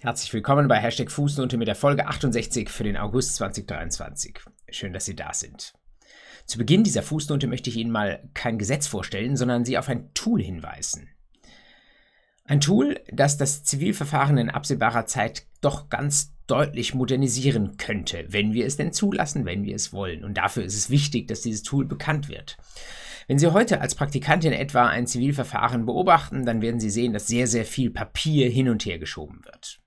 Herzlich willkommen bei Hashtag Fußnote mit der Folge 68 für den August 2023. Schön, dass Sie da sind. Zu Beginn dieser Fußnote möchte ich Ihnen mal kein Gesetz vorstellen, sondern Sie auf ein Tool hinweisen. Ein Tool, das das Zivilverfahren in absehbarer Zeit doch ganz deutlich modernisieren könnte, wenn wir es denn zulassen, wenn wir es wollen. Und dafür ist es wichtig, dass dieses Tool bekannt wird. Wenn Sie heute als Praktikantin etwa ein Zivilverfahren beobachten, dann werden Sie sehen, dass sehr, sehr viel Papier hin und her geschoben wird.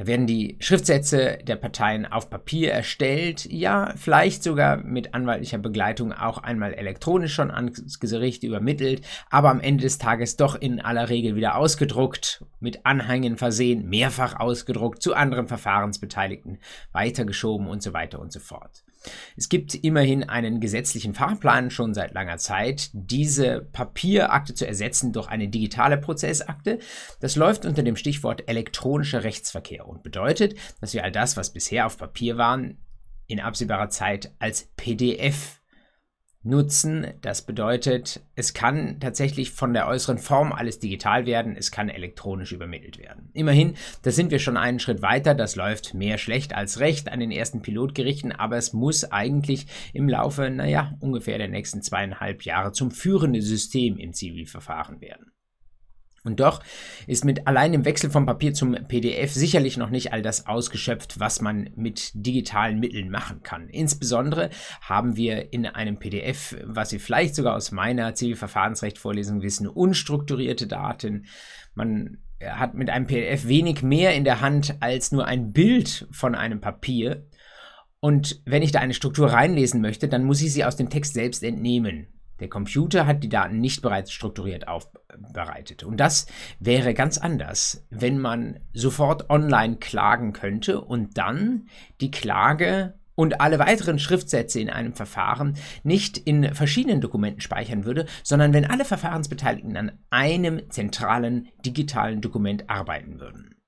Da werden die Schriftsätze der Parteien auf Papier erstellt, ja, vielleicht sogar mit anwaltlicher Begleitung auch einmal elektronisch schon ans Gericht übermittelt, aber am Ende des Tages doch in aller Regel wieder ausgedruckt, mit Anhängen versehen, mehrfach ausgedruckt, zu anderen Verfahrensbeteiligten weitergeschoben und so weiter und so fort. Es gibt immerhin einen gesetzlichen Fahrplan schon seit langer Zeit, diese Papierakte zu ersetzen durch eine digitale Prozessakte. Das läuft unter dem Stichwort elektronischer Rechtsverkehr und bedeutet, dass wir all das, was bisher auf Papier waren, in absehbarer Zeit als PDF nutzen. Das bedeutet, es kann tatsächlich von der äußeren Form alles digital werden, es kann elektronisch übermittelt werden. Immerhin, da sind wir schon einen Schritt weiter, das läuft mehr schlecht als recht an den ersten Pilotgerichten, aber es muss eigentlich im Laufe, naja, ungefähr der nächsten zweieinhalb Jahre zum führenden System im Zivilverfahren werden. Und doch ist mit allein dem Wechsel vom Papier zum PDF sicherlich noch nicht all das ausgeschöpft, was man mit digitalen Mitteln machen kann. Insbesondere haben wir in einem PDF, was Sie vielleicht sogar aus meiner Zivilverfahrensrecht-Vorlesung wissen, unstrukturierte Daten. Man hat mit einem PDF wenig mehr in der Hand als nur ein Bild von einem Papier. Und wenn ich da eine Struktur reinlesen möchte, dann muss ich sie aus dem Text selbst entnehmen. Der Computer hat die Daten nicht bereits strukturiert aufbereitet. Und das wäre ganz anders, wenn man sofort online klagen könnte und dann die Klage und alle weiteren Schriftsätze in einem Verfahren nicht in verschiedenen Dokumenten speichern würde, sondern wenn alle Verfahrensbeteiligten an einem zentralen digitalen Dokument arbeiten würden.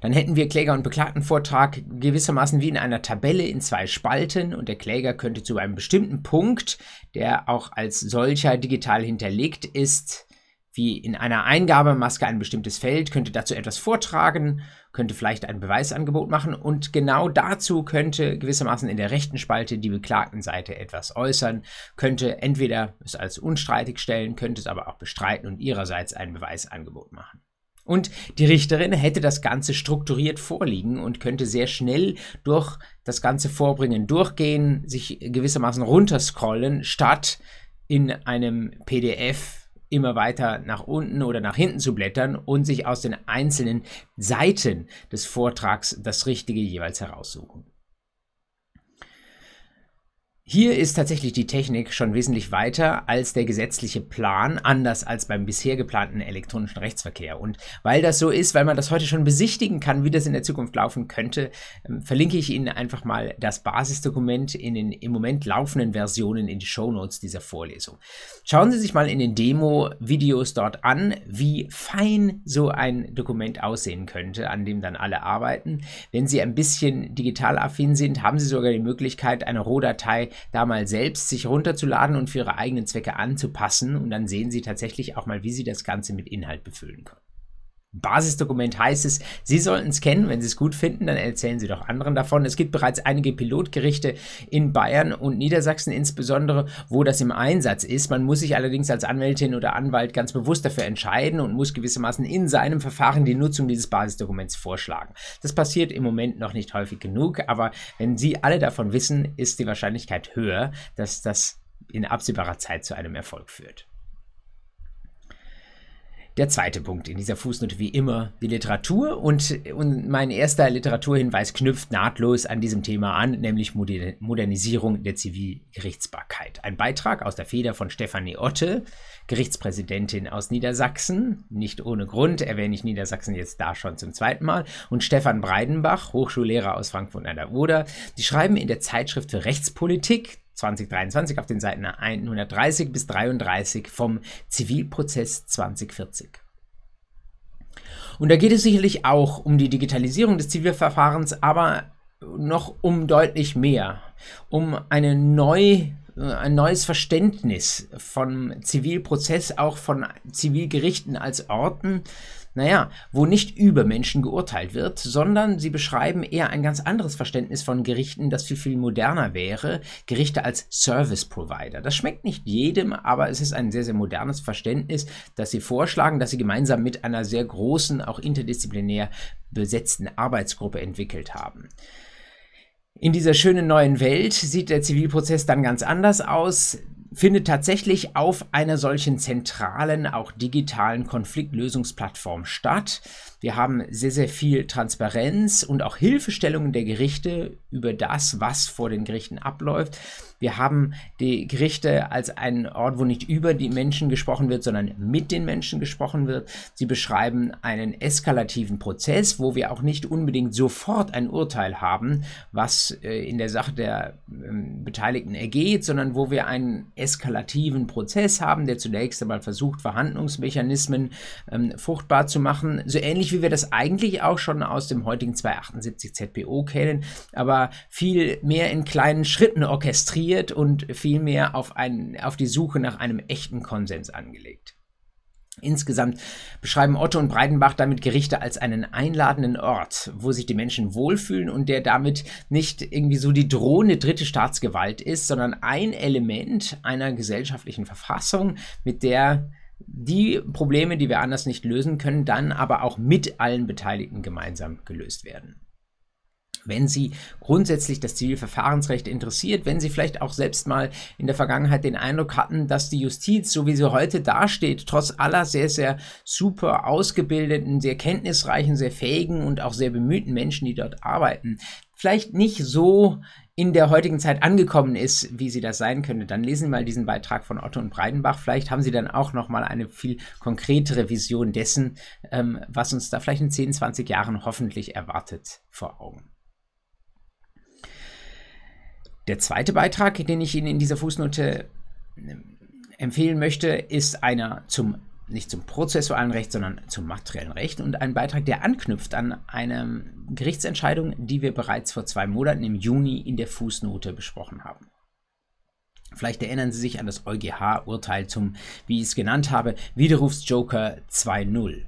Dann hätten wir Kläger- und Beklagtenvortrag gewissermaßen wie in einer Tabelle in zwei Spalten und der Kläger könnte zu einem bestimmten Punkt, der auch als solcher digital hinterlegt ist, wie in einer Eingabemaske ein bestimmtes Feld, könnte dazu etwas vortragen, könnte vielleicht ein Beweisangebot machen und genau dazu könnte gewissermaßen in der rechten Spalte die Beklagtenseite etwas äußern, könnte entweder es als unstreitig stellen, könnte es aber auch bestreiten und ihrerseits ein Beweisangebot machen. Und die Richterin hätte das Ganze strukturiert vorliegen und könnte sehr schnell durch das ganze Vorbringen durchgehen, sich gewissermaßen runterscrollen, statt in einem PDF immer weiter nach unten oder nach hinten zu blättern und sich aus den einzelnen Seiten des Vortrags das Richtige jeweils heraussuchen. Hier ist tatsächlich die Technik schon wesentlich weiter als der gesetzliche Plan, anders als beim bisher geplanten elektronischen Rechtsverkehr. Und weil das so ist, weil man das heute schon besichtigen kann, wie das in der Zukunft laufen könnte, ähm, verlinke ich Ihnen einfach mal das Basisdokument in den im Moment laufenden Versionen in die Show Notes dieser Vorlesung. Schauen Sie sich mal in den Demo-Videos dort an, wie fein so ein Dokument aussehen könnte, an dem dann alle arbeiten. Wenn Sie ein bisschen digital affin sind, haben Sie sogar die Möglichkeit, eine Rohdatei da mal selbst sich runterzuladen und für ihre eigenen Zwecke anzupassen. Und dann sehen Sie tatsächlich auch mal, wie Sie das Ganze mit Inhalt befüllen können. Basisdokument heißt es, Sie sollten es kennen. Wenn Sie es gut finden, dann erzählen Sie doch anderen davon. Es gibt bereits einige Pilotgerichte in Bayern und Niedersachsen insbesondere, wo das im Einsatz ist. Man muss sich allerdings als Anwältin oder Anwalt ganz bewusst dafür entscheiden und muss gewissermaßen in seinem Verfahren die Nutzung dieses Basisdokuments vorschlagen. Das passiert im Moment noch nicht häufig genug, aber wenn Sie alle davon wissen, ist die Wahrscheinlichkeit höher, dass das in absehbarer Zeit zu einem Erfolg führt. Der zweite Punkt in dieser Fußnote wie immer die Literatur und, und mein erster Literaturhinweis knüpft nahtlos an diesem Thema an, nämlich Modernisierung der Zivilgerichtsbarkeit. Ein Beitrag aus der Feder von Stefanie Otte, Gerichtspräsidentin aus Niedersachsen. Nicht ohne Grund erwähne ich Niedersachsen jetzt da schon zum zweiten Mal. Und Stefan Breidenbach, Hochschullehrer aus Frankfurt an der Oder. Die schreiben in der Zeitschrift für Rechtspolitik 2023 auf den Seiten 130 bis 33 vom Zivilprozess 2040. Und da geht es sicherlich auch um die Digitalisierung des Zivilverfahrens, aber noch um deutlich mehr, um eine neu, ein neues Verständnis vom Zivilprozess, auch von Zivilgerichten als Orten, naja, wo nicht über Menschen geurteilt wird, sondern sie beschreiben eher ein ganz anderes Verständnis von Gerichten, das viel, viel moderner wäre. Gerichte als Service Provider. Das schmeckt nicht jedem, aber es ist ein sehr, sehr modernes Verständnis, das sie vorschlagen, das sie gemeinsam mit einer sehr großen, auch interdisziplinär besetzten Arbeitsgruppe entwickelt haben. In dieser schönen neuen Welt sieht der Zivilprozess dann ganz anders aus findet tatsächlich auf einer solchen zentralen, auch digitalen Konfliktlösungsplattform statt. Wir haben sehr, sehr viel Transparenz und auch Hilfestellungen der Gerichte über das, was vor den Gerichten abläuft. Wir haben die Gerichte als einen Ort, wo nicht über die Menschen gesprochen wird, sondern mit den Menschen gesprochen wird. Sie beschreiben einen eskalativen Prozess, wo wir auch nicht unbedingt sofort ein Urteil haben, was äh, in der Sache der äh, Beteiligten ergeht, sondern wo wir einen eskalativen Prozess haben, der zunächst einmal versucht, Verhandlungsmechanismen ähm, fruchtbar zu machen. So ähnlich wie wir das eigentlich auch schon aus dem heutigen 278 ZPO kennen, aber viel mehr in kleinen Schritten orchestriert und vielmehr auf, ein, auf die Suche nach einem echten Konsens angelegt. Insgesamt beschreiben Otto und Breitenbach damit Gerichte als einen einladenden Ort, wo sich die Menschen wohlfühlen und der damit nicht irgendwie so die drohende dritte Staatsgewalt ist, sondern ein Element einer gesellschaftlichen Verfassung, mit der die Probleme, die wir anders nicht lösen können, dann aber auch mit allen Beteiligten gemeinsam gelöst werden. Wenn Sie grundsätzlich das Zivilverfahrensrecht interessiert, wenn Sie vielleicht auch selbst mal in der Vergangenheit den Eindruck hatten, dass die Justiz, so wie sie heute dasteht, trotz aller sehr, sehr super ausgebildeten, sehr kenntnisreichen, sehr fähigen und auch sehr bemühten Menschen, die dort arbeiten, vielleicht nicht so in der heutigen Zeit angekommen ist, wie sie das sein könnte, dann lesen Sie mal diesen Beitrag von Otto und Breidenbach. Vielleicht haben Sie dann auch noch mal eine viel konkretere Vision dessen, ähm, was uns da vielleicht in 10, 20 Jahren hoffentlich erwartet, vor Augen. Der zweite Beitrag, den ich Ihnen in dieser Fußnote ähm, empfehlen möchte, ist einer zum nicht zum prozessualen Recht, sondern zum materiellen Recht und ein Beitrag, der anknüpft an eine Gerichtsentscheidung, die wir bereits vor zwei Monaten im Juni in der Fußnote besprochen haben. Vielleicht erinnern Sie sich an das EuGH-Urteil zum, wie ich es genannt habe, Widerrufsjoker 2.0.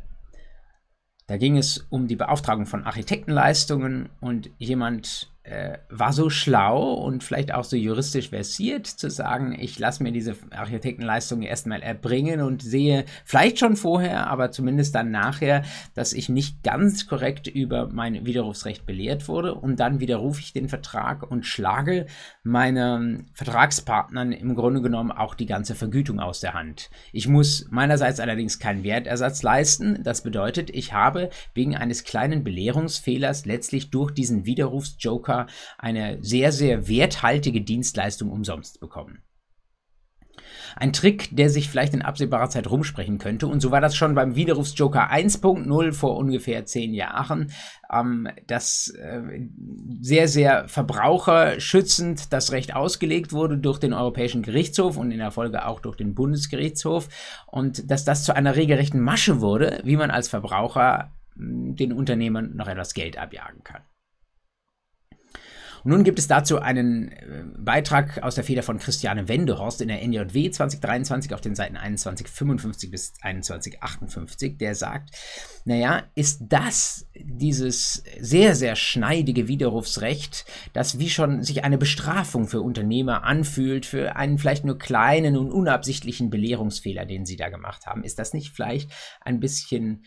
Da ging es um die Beauftragung von Architektenleistungen und jemand äh, war so schlau und vielleicht auch so juristisch versiert zu sagen, ich lasse mir diese Architektenleistung erstmal erbringen und sehe vielleicht schon vorher, aber zumindest dann nachher, dass ich nicht ganz korrekt über mein Widerrufsrecht belehrt wurde und dann widerrufe ich den Vertrag und schlage meinen Vertragspartnern im Grunde genommen auch die ganze Vergütung aus der Hand. Ich muss meinerseits allerdings keinen Wertersatz leisten. Das bedeutet, ich habe wegen eines kleinen Belehrungsfehlers letztlich durch diesen Widerrufsjoker Broker eine sehr, sehr werthaltige Dienstleistung umsonst bekommen. Ein Trick, der sich vielleicht in absehbarer Zeit rumsprechen könnte. Und so war das schon beim Widerrufsjoker 1.0 vor ungefähr zehn Jahren, ähm, das äh, sehr, sehr verbraucherschützend das Recht ausgelegt wurde durch den Europäischen Gerichtshof und in der Folge auch durch den Bundesgerichtshof. Und dass das zu einer regelrechten Masche wurde, wie man als Verbraucher den Unternehmern noch etwas Geld abjagen kann. Nun gibt es dazu einen äh, Beitrag aus der Feder von Christiane Wendehorst in der NJW 2023 auf den Seiten 2155 bis 2158, der sagt, naja, ist das dieses sehr, sehr schneidige Widerrufsrecht, das wie schon sich eine Bestrafung für Unternehmer anfühlt, für einen vielleicht nur kleinen und unabsichtlichen Belehrungsfehler, den sie da gemacht haben, ist das nicht vielleicht ein bisschen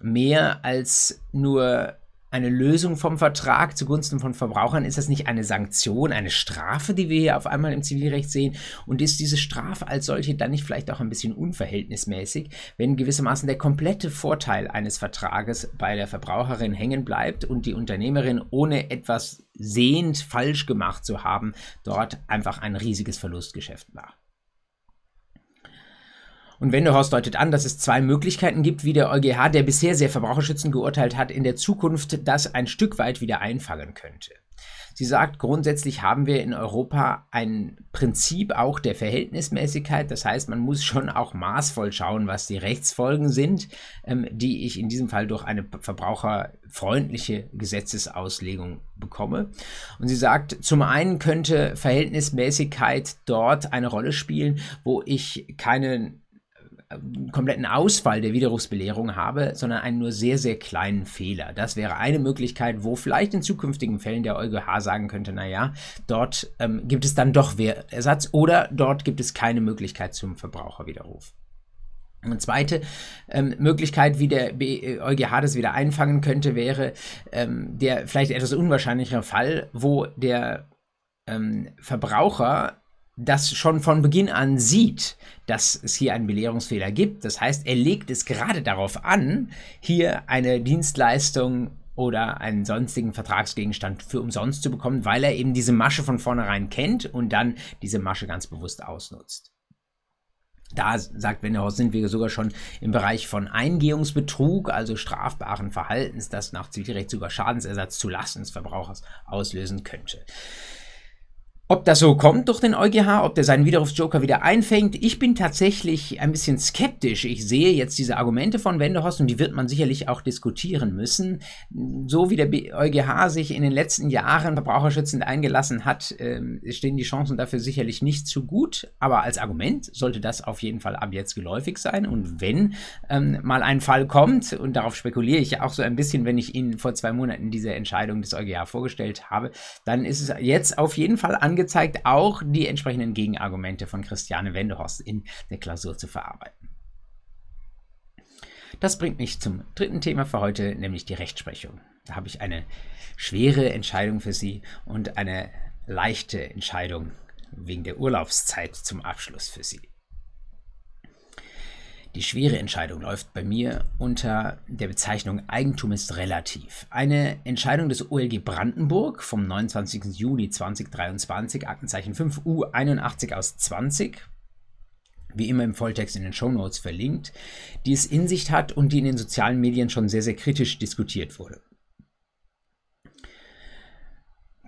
mehr als nur eine Lösung vom Vertrag zugunsten von Verbrauchern? Ist das nicht eine Sanktion, eine Strafe, die wir hier auf einmal im Zivilrecht sehen? Und ist diese Strafe als solche dann nicht vielleicht auch ein bisschen unverhältnismäßig, wenn gewissermaßen der komplette Vorteil eines Vertrages bei der Verbraucherin hängen bleibt und die Unternehmerin ohne etwas sehend falsch gemacht zu haben, dort einfach ein riesiges Verlustgeschäft macht? Und Wendehorst deutet an, dass es zwei Möglichkeiten gibt, wie der EuGH, der bisher sehr verbraucherschützend geurteilt hat, in der Zukunft das ein Stück weit wieder einfangen könnte. Sie sagt, grundsätzlich haben wir in Europa ein Prinzip auch der Verhältnismäßigkeit. Das heißt, man muss schon auch maßvoll schauen, was die Rechtsfolgen sind, ähm, die ich in diesem Fall durch eine verbraucherfreundliche Gesetzesauslegung bekomme. Und sie sagt, zum einen könnte Verhältnismäßigkeit dort eine Rolle spielen, wo ich keinen kompletten Ausfall der Widerrufsbelehrung habe, sondern einen nur sehr, sehr kleinen Fehler. Das wäre eine Möglichkeit, wo vielleicht in zukünftigen Fällen der EuGH sagen könnte, naja, dort ähm, gibt es dann doch Wehrersatz oder dort gibt es keine Möglichkeit zum Verbraucherwiderruf. Eine zweite ähm, Möglichkeit, wie der EuGH das wieder einfangen könnte, wäre ähm, der vielleicht etwas unwahrscheinlichere Fall, wo der ähm, Verbraucher das schon von Beginn an sieht, dass es hier einen Belehrungsfehler gibt. Das heißt, er legt es gerade darauf an, hier eine Dienstleistung oder einen sonstigen Vertragsgegenstand für umsonst zu bekommen, weil er eben diese Masche von vornherein kennt und dann diese Masche ganz bewusst ausnutzt. Da sagt Wendehaus, sind wir sogar schon im Bereich von Eingehungsbetrug, also strafbaren Verhaltens, das nach Zivilrecht sogar Schadensersatz zu Lasten des Verbrauchers auslösen könnte. Ob das so kommt durch den EuGH, ob der seinen Widerrufsjoker wieder einfängt, ich bin tatsächlich ein bisschen skeptisch. Ich sehe jetzt diese Argumente von Wendehorst und die wird man sicherlich auch diskutieren müssen. So wie der EuGH sich in den letzten Jahren verbraucherschützend eingelassen hat, äh, stehen die Chancen dafür sicherlich nicht zu gut. Aber als Argument sollte das auf jeden Fall ab jetzt geläufig sein. Und wenn ähm, mal ein Fall kommt, und darauf spekuliere ich ja auch so ein bisschen, wenn ich Ihnen vor zwei Monaten diese Entscheidung des EuGH vorgestellt habe, dann ist es jetzt auf jeden Fall angezeigt, angezeigt, auch die entsprechenden Gegenargumente von Christiane Wendehorst in der Klausur zu verarbeiten. Das bringt mich zum dritten Thema für heute, nämlich die Rechtsprechung. Da habe ich eine schwere Entscheidung für Sie und eine leichte Entscheidung wegen der Urlaubszeit zum Abschluss für Sie. Die schwere Entscheidung läuft bei mir unter der Bezeichnung Eigentum ist relativ. Eine Entscheidung des OLG Brandenburg vom 29. Juni 2023, Aktenzeichen 5U 81 aus 20, wie immer im Volltext in den Shownotes verlinkt, die es in sich hat und die in den sozialen Medien schon sehr, sehr kritisch diskutiert wurde.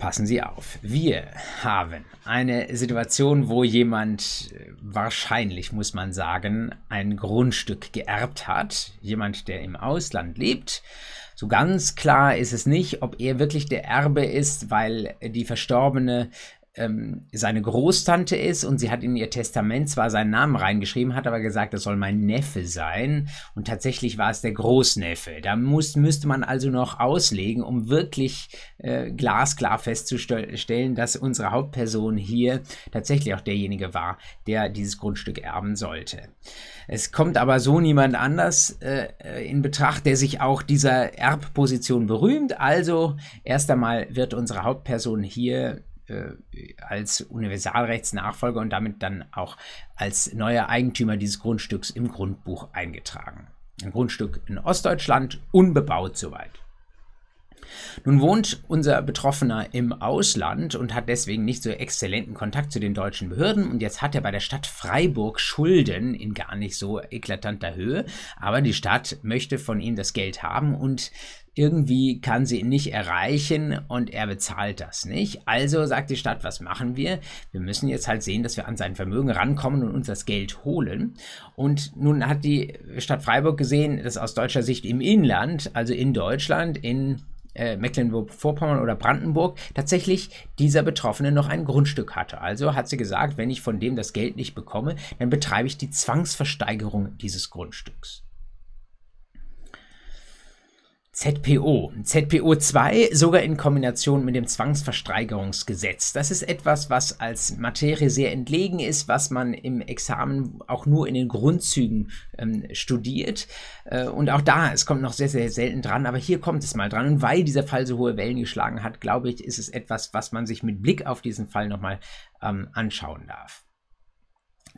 Passen Sie auf. Wir haben eine Situation, wo jemand äh, wahrscheinlich, muss man sagen, ein Grundstück geerbt hat. Jemand, der im Ausland lebt. So ganz klar ist es nicht, ob er wirklich der Erbe ist, weil die Verstorbene ähm, seine Großtante ist und sie hat in ihr Testament zwar seinen Namen reingeschrieben, hat aber gesagt, das soll mein Neffe sein und tatsächlich war es der Großneffe. Da muss, müsste man also noch auslegen, um wirklich äh, glasklar festzustellen, dass unsere Hauptperson hier tatsächlich auch derjenige war, der dieses Grundstück erben sollte. Es kommt aber so niemand anders äh, in Betracht, der sich auch dieser Erbposition berühmt. Also erst einmal wird unsere Hauptperson hier als Universalrechtsnachfolger und damit dann auch als neuer Eigentümer dieses Grundstücks im Grundbuch eingetragen. Ein Grundstück in Ostdeutschland, unbebaut soweit. Nun wohnt unser Betroffener im Ausland und hat deswegen nicht so exzellenten Kontakt zu den deutschen Behörden und jetzt hat er bei der Stadt Freiburg Schulden in gar nicht so eklatanter Höhe, aber die Stadt möchte von ihm das Geld haben und irgendwie kann sie ihn nicht erreichen und er bezahlt das nicht. Also sagt die Stadt, was machen wir? Wir müssen jetzt halt sehen, dass wir an sein Vermögen rankommen und uns das Geld holen. Und nun hat die Stadt Freiburg gesehen, dass aus deutscher Sicht im Inland, also in Deutschland, in äh, Mecklenburg-Vorpommern oder Brandenburg tatsächlich dieser Betroffene noch ein Grundstück hatte. Also hat sie gesagt, wenn ich von dem das Geld nicht bekomme, dann betreibe ich die Zwangsversteigerung dieses Grundstücks. ZPO. ZPO 2 sogar in Kombination mit dem Zwangsversteigerungsgesetz. Das ist etwas, was als Materie sehr entlegen ist, was man im Examen auch nur in den Grundzügen ähm, studiert. Äh, und auch da, es kommt noch sehr, sehr selten dran, aber hier kommt es mal dran. Und weil dieser Fall so hohe Wellen geschlagen hat, glaube ich, ist es etwas, was man sich mit Blick auf diesen Fall nochmal ähm, anschauen darf.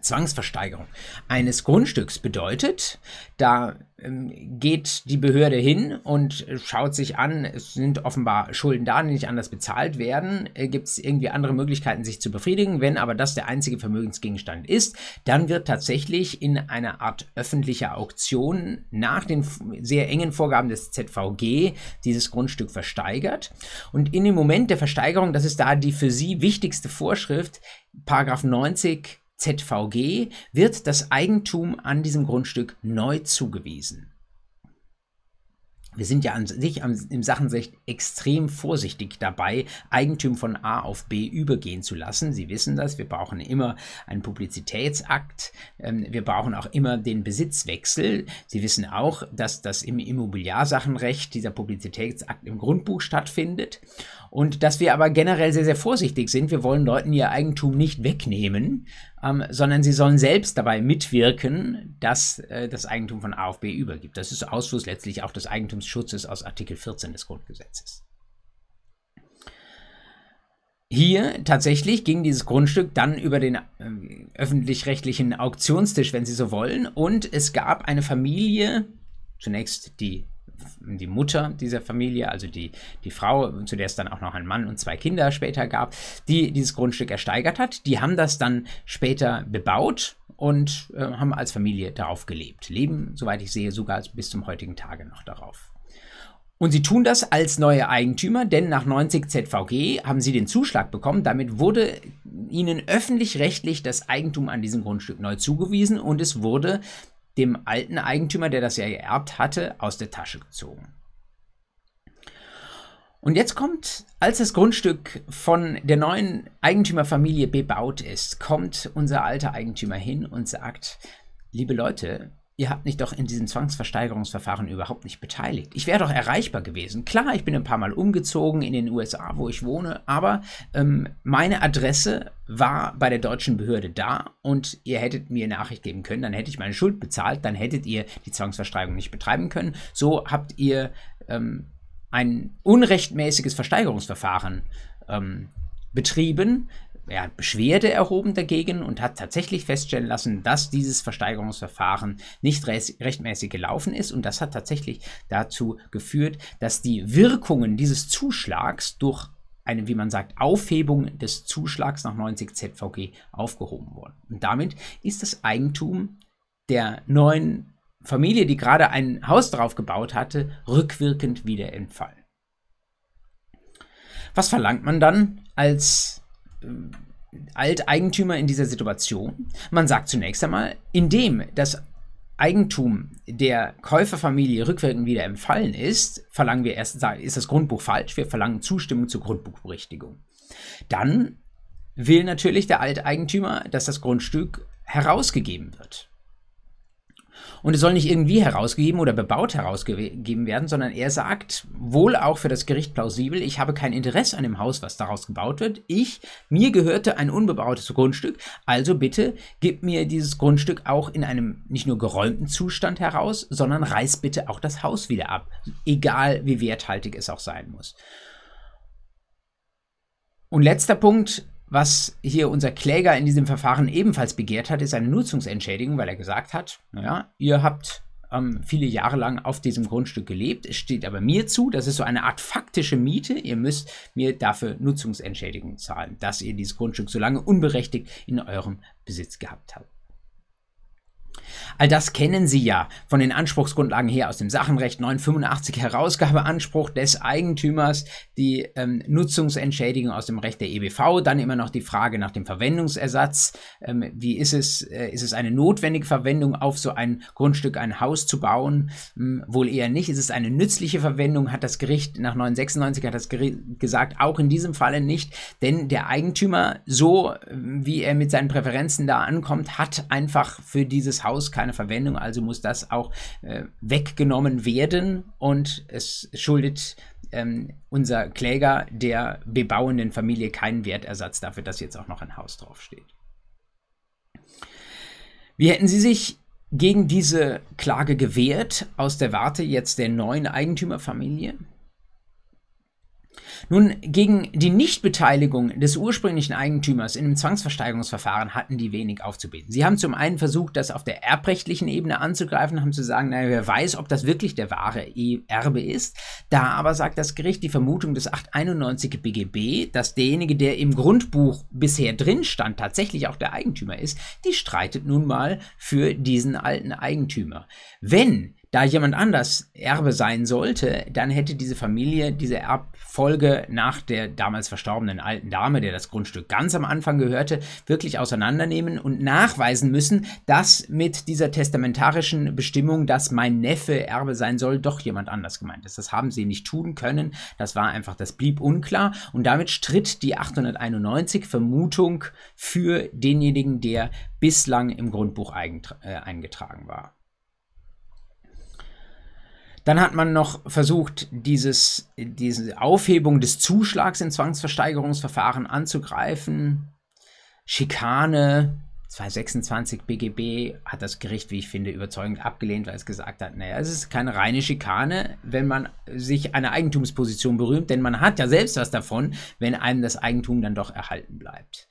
Zwangsversteigerung eines Grundstücks bedeutet, da ähm, geht die Behörde hin und schaut sich an, es sind offenbar Schulden da, die nicht anders bezahlt werden. Äh, Gibt es irgendwie andere Möglichkeiten, sich zu befriedigen? Wenn aber das der einzige Vermögensgegenstand ist, dann wird tatsächlich in einer Art öffentlicher Auktion nach den sehr engen Vorgaben des ZVG dieses Grundstück versteigert. Und in dem Moment der Versteigerung, das ist da die für Sie wichtigste Vorschrift, Paragraph 90 ZVG wird das Eigentum an diesem Grundstück neu zugewiesen. wir sind ja an sich im Sachenrecht extrem vorsichtig dabei, Eigentum von A auf B übergehen zu lassen. Sie wissen das, wir brauchen immer einen Publizitätsakt, ähm, wir brauchen auch immer den Besitzwechsel. Sie wissen auch, dass das im Immobiliarsachenrecht dieser Publizitätsakt im Grundbuch stattfindet und dass wir aber generell sehr, sehr vorsichtig sind. Wir wollen Leuten ihr Eigentum nicht wegnehmen, ähm, sondern sie sollen selbst dabei mitwirken, dass äh, das Eigentum von A auf B übergibt. Das ist Ausfluss letztlich auch des Eigentumsschutzes aus Artikel 14 des Grundgesetzes. Hier tatsächlich ging dieses Grundstück dann über den äh, öffentlich-rechtlichen Auktionstisch, wenn Sie so wollen, und es gab eine Familie, zunächst die die Mutter dieser Familie, also die, die Frau, zu der es dann auch noch einen Mann und zwei Kinder später gab, die dieses Grundstück ersteigert hat. Die haben das dann später bebaut und äh, haben als Familie darauf gelebt. Leben, soweit ich sehe, sogar bis zum heutigen Tage noch darauf. Und sie tun das als neue Eigentümer, denn nach 90 ZVG haben sie den Zuschlag bekommen. Damit wurde ihnen öffentlich-rechtlich das Eigentum an diesem Grundstück neu zugewiesen und es wurde dem alten Eigentümer, der das ja geerbt hatte, aus der Tasche gezogen. Und jetzt kommt, als das Grundstück von der neuen Eigentümerfamilie bebaut ist, kommt unser alter Eigentümer hin und sagt, liebe Leute, ihr habt mich doch in diesem Zwangsversteigerungsverfahren überhaupt nicht beteiligt. Ich wäre doch erreichbar gewesen. Klar, ich bin ein paar Mal umgezogen in den USA, wo ich wohne, aber ähm, meine Adresse war bei der deutschen Behörde da und ihr hättet mir Nachricht geben können, dann hätte ich meine Schuld bezahlt, dann hättet ihr die Zwangsversteigerung nicht betreiben können. So habt ihr ähm, ein unrechtmäßiges Versteigerungsverfahren ähm, betrieben, er hat Beschwerde erhoben dagegen und hat tatsächlich feststellen lassen, dass dieses Versteigerungsverfahren nicht rechtmäßig gelaufen ist. Und das hat tatsächlich dazu geführt, dass die Wirkungen dieses Zuschlags durch eine, wie man sagt, Aufhebung des Zuschlags nach 90 ZVG aufgehoben wurden. Und damit ist das Eigentum der neuen Familie, die gerade ein Haus darauf gebaut hatte, rückwirkend wieder entfallen. Was verlangt man dann als Alteigentümer in dieser Situation? Man sagt zunächst einmal, indem das Eigentum der Käuferfamilie rückwirkend wieder empfallen ist, verlangen wir erst, ist das Grundbuch falsch, wir verlangen Zustimmung zur Grundbuchberichtigung. Dann will natürlich der Alteigentümer, dass das Grundstück herausgegeben wird. Und es soll nicht irgendwie herausgegeben oder bebaut herausgegeben werden, sondern er sagt, wohl auch für das Gericht plausibel, ich habe kein Interesse an dem Haus, was daraus gebaut wird. Ich, mir gehörte ein unbebautes Grundstück, also bitte gib mir dieses Grundstück auch in einem nicht nur geräumten Zustand heraus, sondern reiß bitte auch das Haus wieder ab, egal wie werthaltig es auch sein muss. Und letzter Punkt, was hier unser Kläger in diesem Verfahren ebenfalls begehrt hat, ist eine Nutzungsentschädigung, weil er gesagt hat, naja, ihr habt ähm, viele Jahre lang auf diesem Grundstück gelebt, es steht aber mir zu, das ist so eine Art faktische Miete, ihr müsst mir dafür Nutzungsentschädigung zahlen, dass ihr dieses Grundstück so lange unberechtigt in eurem Besitz gehabt habt. All das kennen Sie ja von den Anspruchsgrundlagen her aus dem Sachenrecht 985 Herausgabeanspruch des Eigentümers, die ähm, Nutzungsentschädigung aus dem Recht der EBV, dann immer noch die Frage nach dem Verwendungsersatz. Ähm, wie ist es, äh, ist es eine notwendige Verwendung auf so ein Grundstück, ein Haus zu bauen? Hm, wohl eher nicht. Ist es eine nützliche Verwendung? Hat das Gericht nach 996 hat das Gericht gesagt, auch in diesem Falle nicht, denn der Eigentümer, so wie er mit seinen Präferenzen da ankommt, hat einfach für dieses Haus keine Verwendung, also muss das auch äh, weggenommen werden und es schuldet ähm, unser Kläger der bebauenden Familie keinen Wertersatz dafür, dass jetzt auch noch ein Haus draufsteht. Wie hätten Sie sich gegen diese Klage gewehrt aus der Warte jetzt der neuen Eigentümerfamilie? Nun, gegen die Nichtbeteiligung des ursprünglichen Eigentümers in einem Zwangsversteigerungsverfahren hatten die wenig aufzubieten. Sie haben zum einen versucht, das auf der erbrechtlichen Ebene anzugreifen, haben zu sagen, naja, wer weiß, ob das wirklich der wahre Erbe ist. Da aber sagt das Gericht die Vermutung des 891 BGB, dass derjenige, der im Grundbuch bisher drin stand, tatsächlich auch der Eigentümer ist, die streitet nun mal für diesen alten Eigentümer. Wenn da jemand anders Erbe sein sollte, dann hätte diese Familie diese Erbfolge nach der damals verstorbenen alten Dame, der das Grundstück ganz am Anfang gehörte, wirklich auseinandernehmen und nachweisen müssen, dass mit dieser testamentarischen Bestimmung, dass mein Neffe Erbe sein soll, doch jemand anders gemeint ist. Das haben sie nicht tun können. Das war einfach, das blieb unklar und damit stritt die 891 Vermutung für denjenigen, der bislang im Grundbuch äh, eingetragen war. Dann hat man noch versucht, dieses, diese Aufhebung des Zuschlags in Zwangsversteigerungsverfahren anzugreifen. Schikane, 226 BGB hat das Gericht, wie ich finde, überzeugend abgelehnt, weil es gesagt hat, naja, es ist keine reine Schikane, wenn man sich einer Eigentumsposition berühmt, denn man hat ja selbst was davon, wenn einem das Eigentum dann doch erhalten bleibt.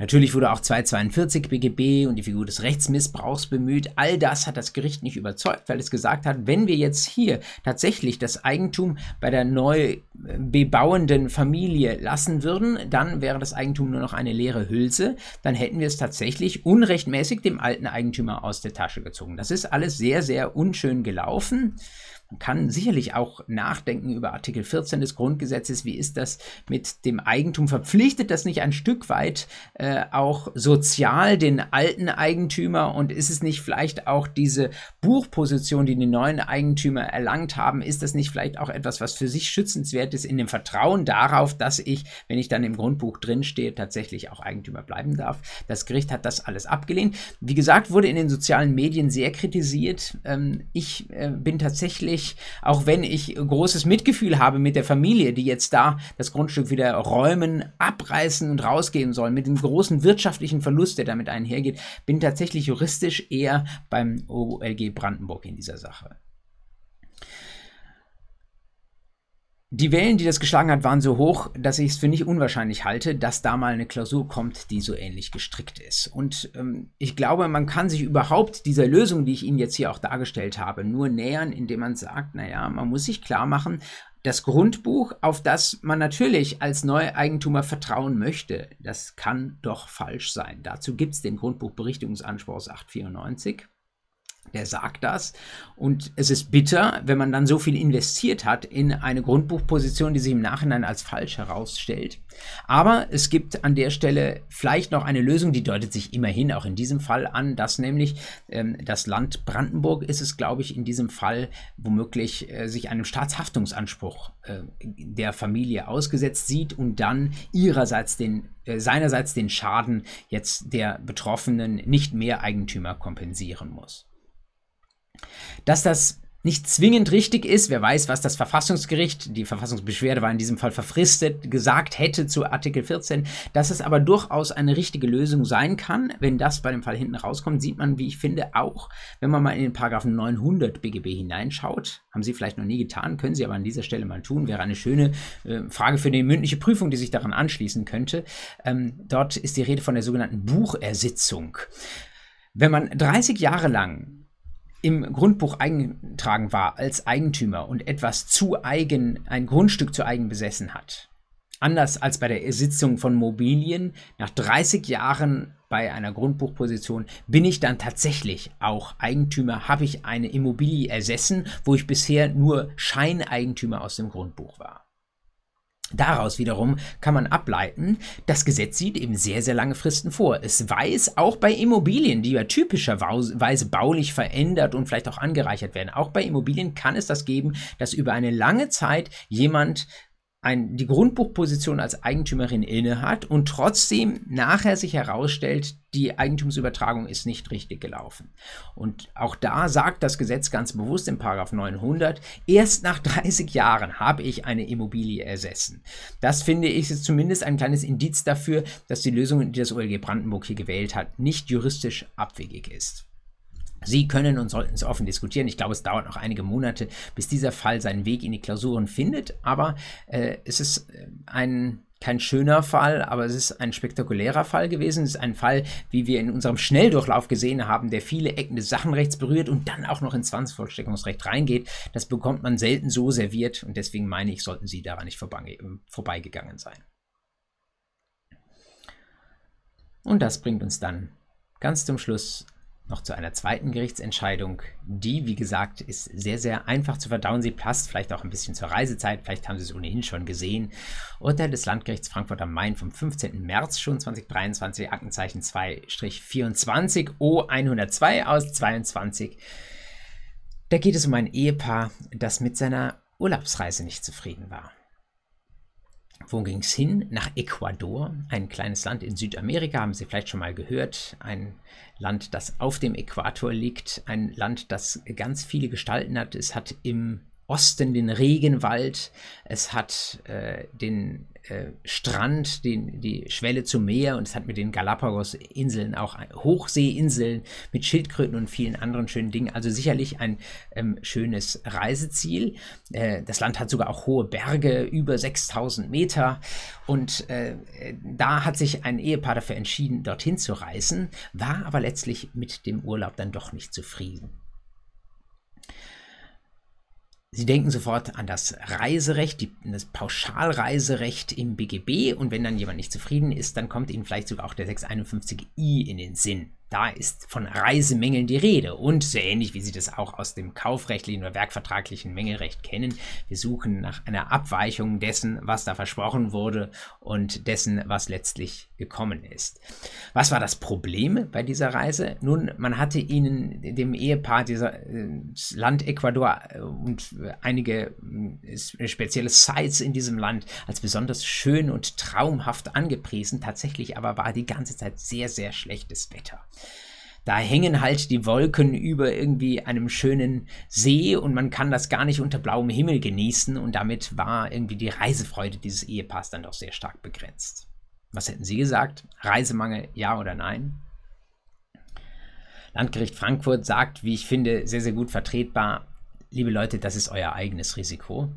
Natürlich wurde auch 242 BGB und die Figur des Rechtsmissbrauchs bemüht. All das hat das Gericht nicht überzeugt, weil es gesagt hat, wenn wir jetzt hier tatsächlich das Eigentum bei der neu bebauenden Familie lassen würden, dann wäre das Eigentum nur noch eine leere Hülse. Dann hätten wir es tatsächlich unrechtmäßig dem alten Eigentümer aus der Tasche gezogen. Das ist alles sehr, sehr unschön gelaufen. Kann sicherlich auch nachdenken über Artikel 14 des Grundgesetzes. Wie ist das mit dem Eigentum? Verpflichtet das nicht ein Stück weit äh, auch sozial den alten Eigentümer? Und ist es nicht vielleicht auch diese Buchposition, die die neuen Eigentümer erlangt haben, ist das nicht vielleicht auch etwas, was für sich schützenswert ist in dem Vertrauen darauf, dass ich, wenn ich dann im Grundbuch drinstehe, tatsächlich auch Eigentümer bleiben darf? Das Gericht hat das alles abgelehnt. Wie gesagt, wurde in den sozialen Medien sehr kritisiert. Ähm, ich äh, bin tatsächlich ich, auch wenn ich großes Mitgefühl habe mit der Familie, die jetzt da das Grundstück wieder räumen, abreißen und rausgehen soll, mit dem großen wirtschaftlichen Verlust, der damit einhergeht, bin tatsächlich juristisch eher beim OLG Brandenburg in dieser Sache. Die Wellen, die das geschlagen hat, waren so hoch, dass ich es für nicht unwahrscheinlich halte, dass da mal eine Klausur kommt, die so ähnlich gestrickt ist. Und ähm, ich glaube, man kann sich überhaupt dieser Lösung, die ich Ihnen jetzt hier auch dargestellt habe, nur nähern, indem man sagt, naja, man muss sich klar machen, das Grundbuch, auf das man natürlich als Neueigentumer vertrauen möchte, das kann doch falsch sein. Dazu gibt es den Grundbuchberichtigungsanspruch aus 894 der sagt das. Und es ist bitter, wenn man dann so viel investiert hat in eine Grundbuchposition, die sich im Nachhinein als falsch herausstellt. Aber es gibt an der Stelle vielleicht noch eine Lösung, die deutet sich immerhin auch in diesem Fall an, dass nämlich ähm, das Land Brandenburg ist es, glaube ich, in diesem Fall womöglich äh, sich einem Staatshaftungsanspruch äh, der Familie ausgesetzt sieht und dann ihrerseits den, äh, seinerseits den Schaden jetzt der Betroffenen nicht mehr Eigentümer kompensieren muss. Dass das nicht zwingend richtig ist, wer weiß, was das Verfassungsgericht, die Verfassungsbeschwerde war in diesem Fall verfristet, gesagt hätte zu Artikel 14, dass es aber durchaus eine richtige Lösung sein kann, wenn das bei dem Fall hinten rauskommt, sieht man, wie ich finde, auch, wenn man mal in den Paragraphen 900 BGB hineinschaut, haben Sie vielleicht noch nie getan, können Sie aber an dieser Stelle mal tun, wäre eine schöne äh, Frage für die mündliche Prüfung, die sich daran anschließen könnte. Ähm, dort ist die Rede von der sogenannten Buchersitzung. Wenn man 30 Jahre lang im Grundbuch eingetragen war als Eigentümer und etwas zu eigen, ein Grundstück zu eigen besessen hat. Anders als bei der Ersitzung von Mobilien, nach 30 Jahren bei einer Grundbuchposition bin ich dann tatsächlich auch Eigentümer, habe ich eine Immobilie ersessen, wo ich bisher nur Scheineigentümer aus dem Grundbuch war. Daraus wiederum kann man ableiten, das Gesetz sieht eben sehr, sehr lange Fristen vor. Es weiß auch bei Immobilien, die ja typischerweise baulich verändert und vielleicht auch angereichert werden, auch bei Immobilien kann es das geben, dass über eine lange Zeit jemand ein, die Grundbuchposition als Eigentümerin inne hat und trotzdem nachher sich herausstellt, die Eigentumsübertragung ist nicht richtig gelaufen. Und auch da sagt das Gesetz ganz bewusst Paragraph 900, erst nach 30 Jahren habe ich eine Immobilie ersessen. Das finde ich ist zumindest ein kleines Indiz dafür, dass die Lösung, die das OLG Brandenburg hier gewählt hat, nicht juristisch abwegig ist. Sie können und sollten es offen diskutieren. Ich glaube, es dauert noch einige Monate, bis dieser Fall seinen Weg in die Klausuren findet. Aber äh, es ist äh, ein kein schöner Fall, aber es ist ein spektakulärer Fall gewesen. Es ist ein Fall, wie wir in unserem Schnelldurchlauf gesehen haben, der viele Ecken des Sachenrechts berührt und dann auch noch ins Zwangsvollstreckungsrecht reingeht. Das bekommt man selten so serviert und deswegen meine ich, sollten Sie daran nicht vorbeigegangen sein. Und das bringt uns dann ganz zum Schluss noch zu einer zweiten Gerichtsentscheidung. Die, wie gesagt, ist sehr, sehr einfach zu verdauen. Sie passt vielleicht auch ein bisschen zur Reisezeit. Vielleicht haben Sie es ohnehin schon gesehen. Urteil des Landgerichts Frankfurt am Main vom 15. März schon 2023, Aktenzeichen 2-24 O102 aus 22. Da geht es um ein Ehepaar, das mit seiner Urlaubsreise nicht zufrieden war. Wo ging es hin? Nach Ecuador, ein kleines Land in Südamerika, haben Sie vielleicht schon mal gehört. Ein Land, das auf dem Äquator liegt, ein Land, das ganz viele Gestalten hat. Es hat im Osten den Regenwald, es hat äh, den äh, Strand, den, die Schwelle zum Meer und es hat mit den Galapagos-Inseln auch Hochseeinseln mit Schildkröten und vielen anderen schönen Dingen. Also sicherlich ein ähm, schönes Reiseziel. Äh, das Land hat sogar auch hohe Berge, über 6000 Meter. Und äh, da hat sich ein Ehepaar dafür entschieden, dorthin zu reisen, war aber letztlich mit dem Urlaub dann doch nicht zufrieden. Sie denken sofort an das Reiserecht, die, das Pauschalreiserecht im BGB und wenn dann jemand nicht zufrieden ist, dann kommt Ihnen vielleicht sogar auch der 651i in den Sinn. Da ist von Reisemängeln die Rede und so ähnlich wie Sie das auch aus dem kaufrechtlichen oder werkvertraglichen Mängelrecht kennen. Wir suchen nach einer Abweichung dessen, was da versprochen wurde und dessen, was letztlich gekommen ist. Was war das Problem bei dieser Reise? Nun, man hatte ihnen, dem Ehepaar, dieser äh, Land Ecuador äh, und einige äh, spezielle Sites in diesem Land als besonders schön und traumhaft angepriesen. Tatsächlich aber war die ganze Zeit sehr, sehr schlechtes Wetter. Da hängen halt die Wolken über irgendwie einem schönen See und man kann das gar nicht unter blauem Himmel genießen und damit war irgendwie die Reisefreude dieses Ehepaars dann doch sehr stark begrenzt. Was hätten Sie gesagt? Reisemangel, ja oder nein? Landgericht Frankfurt sagt, wie ich finde, sehr, sehr gut vertretbar, liebe Leute, das ist euer eigenes Risiko.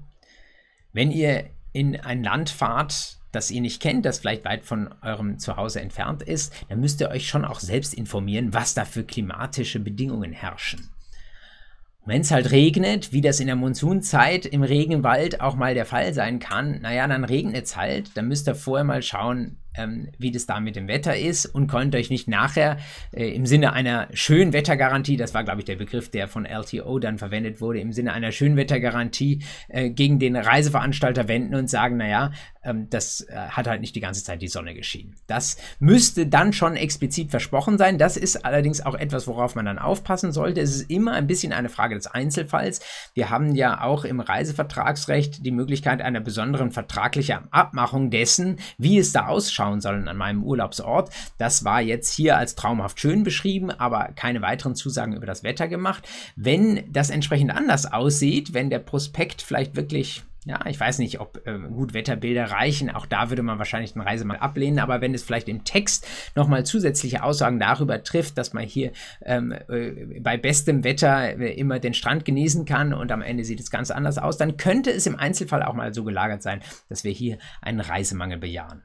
Wenn ihr in ein Land fahrt, das ihr nicht kennt, das vielleicht weit von eurem Zuhause entfernt ist, dann müsst ihr euch schon auch selbst informieren, was da für klimatische Bedingungen herrschen. Wenn es halt regnet, wie das in der Monsunzeit im Regenwald auch mal der Fall sein kann, naja, dann regnet es halt. Dann müsst ihr vorher mal schauen, ähm, wie das da mit dem Wetter ist und könnt euch nicht nachher äh, im Sinne einer Schönwettergarantie, das war glaube ich der Begriff, der von LTO dann verwendet wurde, im Sinne einer Schönwettergarantie äh, gegen den Reiseveranstalter wenden und sagen, naja, ähm, das äh, hat halt nicht die ganze Zeit die Sonne geschienen. Das müsste dann schon explizit versprochen sein. Das ist allerdings auch etwas, worauf man dann aufpassen sollte. Es ist immer ein bisschen eine Frage des Einzelfalls. Wir haben ja auch im Reisevertragsrecht die Möglichkeit einer besonderen vertraglichen Abmachung dessen, wie es da ausschaut anschauen sollen an meinem Urlaubsort. Das war jetzt hier als traumhaft schön beschrieben, aber keine weiteren Zusagen über das Wetter gemacht. Wenn das entsprechend anders aussieht, wenn der Prospekt vielleicht wirklich ja, ich weiß nicht, ob äh, gut Wetterbilder reichen. Auch da würde man wahrscheinlich den Reisemann ablehnen. Aber wenn es vielleicht im Text nochmal zusätzliche Aussagen darüber trifft, dass man hier ähm, äh, bei bestem Wetter äh, immer den Strand genießen kann und am Ende sieht es ganz anders aus, dann könnte es im Einzelfall auch mal so gelagert sein, dass wir hier einen Reisemangel bejahen.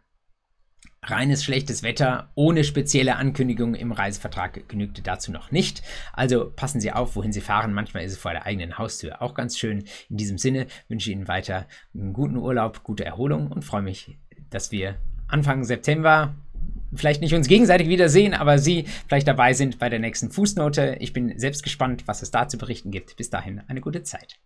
Reines schlechtes Wetter ohne spezielle Ankündigung im Reisevertrag genügte dazu noch nicht. Also passen Sie auf, wohin Sie fahren. Manchmal ist es vor der eigenen Haustür auch ganz schön. In diesem Sinne wünsche ich Ihnen weiter einen guten Urlaub, gute Erholung und freue mich, dass wir Anfang September vielleicht nicht uns gegenseitig wiedersehen, aber Sie vielleicht dabei sind bei der nächsten Fußnote. Ich bin selbst gespannt, was es da zu berichten gibt. Bis dahin eine gute Zeit.